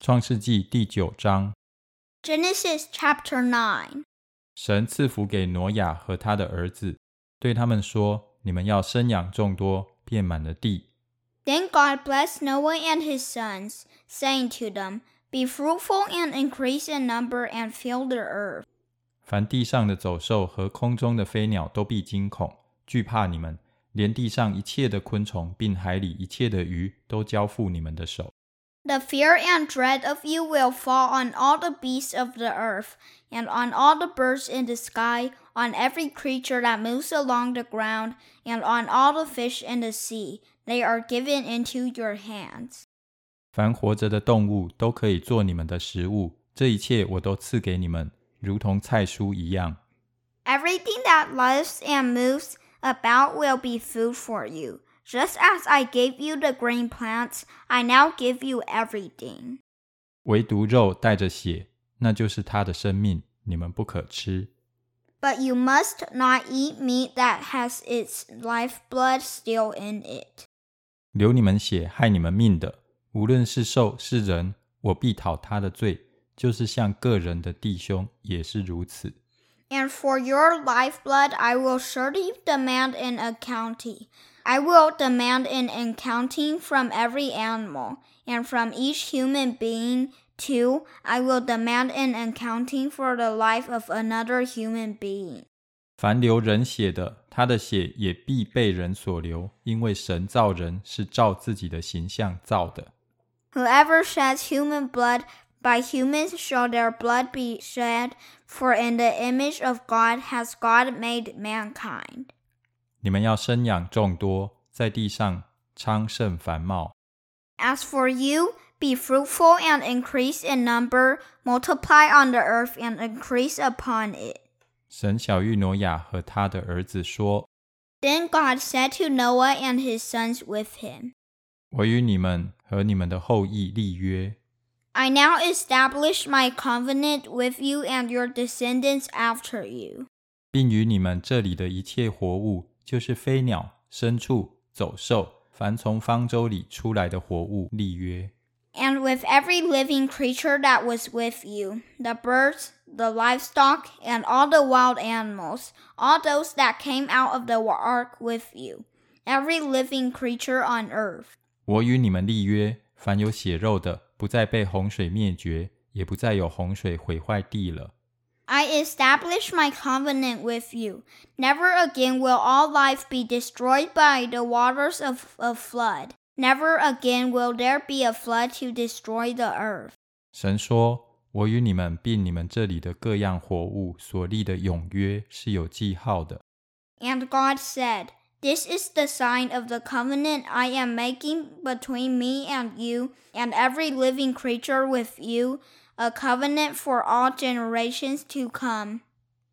创世纪第九章，Genesis chapter Nine 神赐福给挪亚和他的儿子，对他们说：“你们要生养众多，遍满了地。Then God blessed Noah and his sons, saying to them, Be fruitful and increase in number and fill the earth. 凡地上的走兽和空中的飞鸟都必惊恐，惧怕你们；连地上一切的昆虫，并海里一切的鱼，都交付你们的手。The fear and dread of you will fall on all the beasts of the earth, and on all the birds in the sky, on every creature that moves along the ground, and on all the fish in the sea. They are given into your hands. 凡活着的动物都可以做你们的食物，这一切我都赐给你们，如同菜蔬一样。 Everything that lives and moves about will be food for you. Just as I gave you the green plants, I now give you everything. 唯独肉带着血，那就是它的生命，你们不可吃。 But you must not eat meat that has its lifeblood still in it. 流你们血、害你们命的，无论是兽是人，我必讨他的罪，就是像个人的弟兄也是如此。 And for your lifeblood I will surely demand an accounting. I will demand an accounting from every animal, and from each human being, too, I will demand an accounting for the life of another human being. 凡流人血的，他的血也必被人所流，因为神造人是照自己的形象造的。 Whoever sheds human blood, by humans shall their blood be shed, for in the image of God has God made mankind. 你们要生养众多，在地上昌盛繁茂。 As for you, be fruitful and increase in number, multiply on the earth and increase upon it. 神小玉挪亚和他的儿子说 Then God said to Noah and his sons with him, 我与你们和你们的后裔立约， I now establish my covenant with you and your descendants after you. 并与你们这里的一切活物， 就是飞鸟、牲畜、走兽，凡从方舟里出来的活物立约。 and with every living creature that was with you the birds, the livestock, and all the wild animals, all those that came out of the ark with you, every living creature on earth. 我与你们立约，凡有血肉的，不再被洪水灭绝，也不再有洪水毁坏地了。 I establish my covenant with you. Never again will all life be destroyed by the waters of a flood. Never again will there be a flood to destroy the earth. 神说：“我与你们并你们这里的各样活物所立的永约是有记号的。 And God said, This is the sign of the covenant I am making between me and you and every living creature with you, a covenant for all generations to come.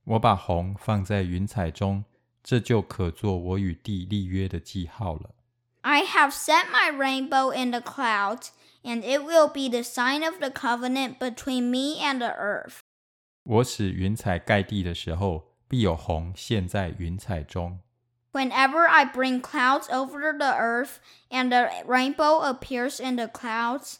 我把红放在云彩中，这就可做我与地立约的记号了。 I have set my rainbow in the clouds, and it will be the sign of the covenant between me and the earth. 我使云彩盖地的时候，必有红现在云彩中。 Whenever I bring clouds over the earth, and the rainbow appears in the clouds,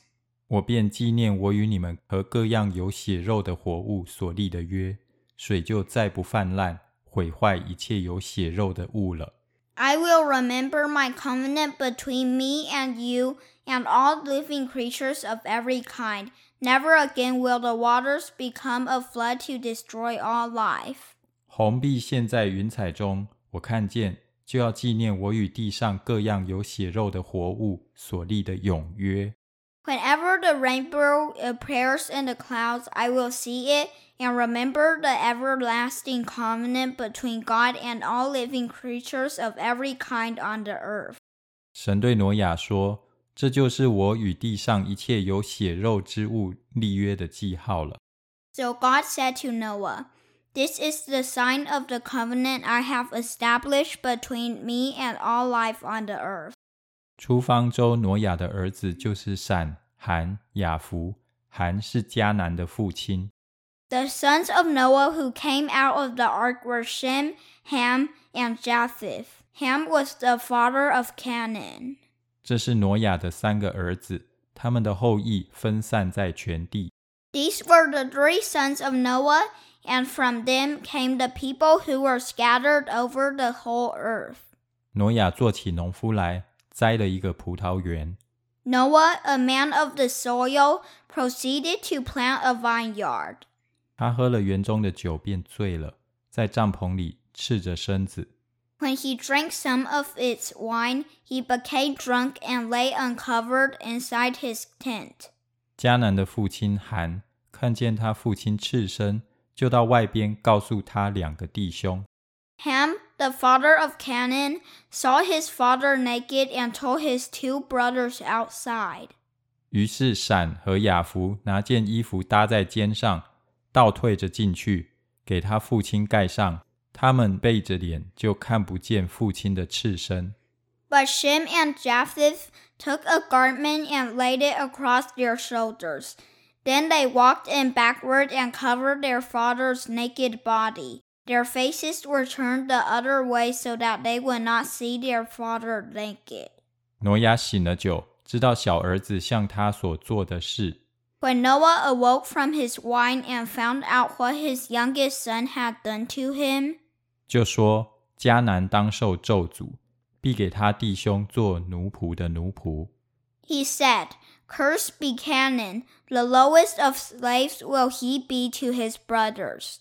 我便纪念我与你们和各样有血肉的活物所立的约，水就再不泛滥，毁坏一切有血肉的物了。I will remember my covenant between me and you and all living creatures of every kind. Never again will the waters become a flood to destroy all life. 红碧现在云彩中，我看见，就要纪念我与地上各样有血肉的活物所立的永约。Whenever the rainbow appears in the clouds, I will see it and remember the everlasting covenant between God and all living creatures of every kind on the earth. 神对挪亚说：“这就是我与地上一切有血肉之物立约的记号了。So God said to Noah, This is the sign of the covenant I have established between me and all life on the earth. 出方舟挪亚的儿子就是闪，含、雅弗。含是迦南的父亲。 The sons of Noah who came out of the ark were Shem, Ham, and Japheth. Ham was the father of Canaan. 这是挪亚的三个儿子， 他们的后裔分散在全地。 These were the three sons of Noah, and from them came the people who were scattered over the whole earth. 挪亚做起农夫来，栽了一个葡萄园。 Noah, a man of the soil, proceeded to plant a vineyard. 他喝了园中的酒便醉了，在帐篷里赤着身子。When he drank some of its wine, he became drunk and lay uncovered inside his tent. 迦南的父亲含看见他父亲赤身，就到外边告诉他两个弟兄。Ham, the father of Canaan, saw his father naked and told his two brothers outside. 于是闪和雅弗拿件衣服搭在肩上，倒退着进去，给他父亲盖上。他们背着脸，就看不见父亲的赤身。 But Shem and Japheth took a garment and laid it across their shoulders. Then they walked in backward and covered their father's naked body. Their faces were turned the other way so that they would not see their father naked. 挪亚醒了酒，知道小儿子向他所做的事。 When Noah awoke from his wine and found out what his youngest son had done to him, 就说迦南当受咒诅，必给他弟兄做奴仆的奴仆。 he said, Cursed be Canaan, the lowest of slaves will he be to his brothers.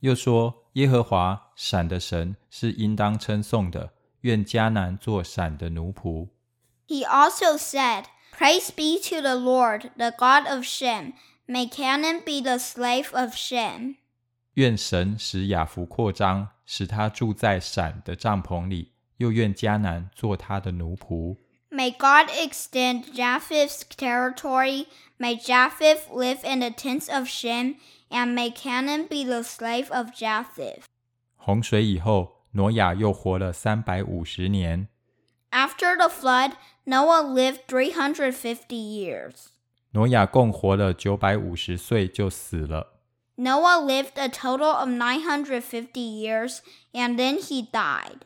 又说耶和华闪的神是应当称颂的，愿迦南做闪的奴仆。He also said, Praise be to the Lord, the God of Shem. May Canaan be the slave of Shem. 愿神使雅弗扩张，使他住在闪的帐篷里；又愿迦南做他的奴仆。May God extend Japheth's territory. May Japheth live in the tents of Shem, and may Canaan be the slave of Japheth. 洪水以后，挪亚又活了三百五十年。 After the flood, Noah lived 350 years. 挪亚共活了九百五十岁就死了。 Noah lived a total of 950 years, and then he died.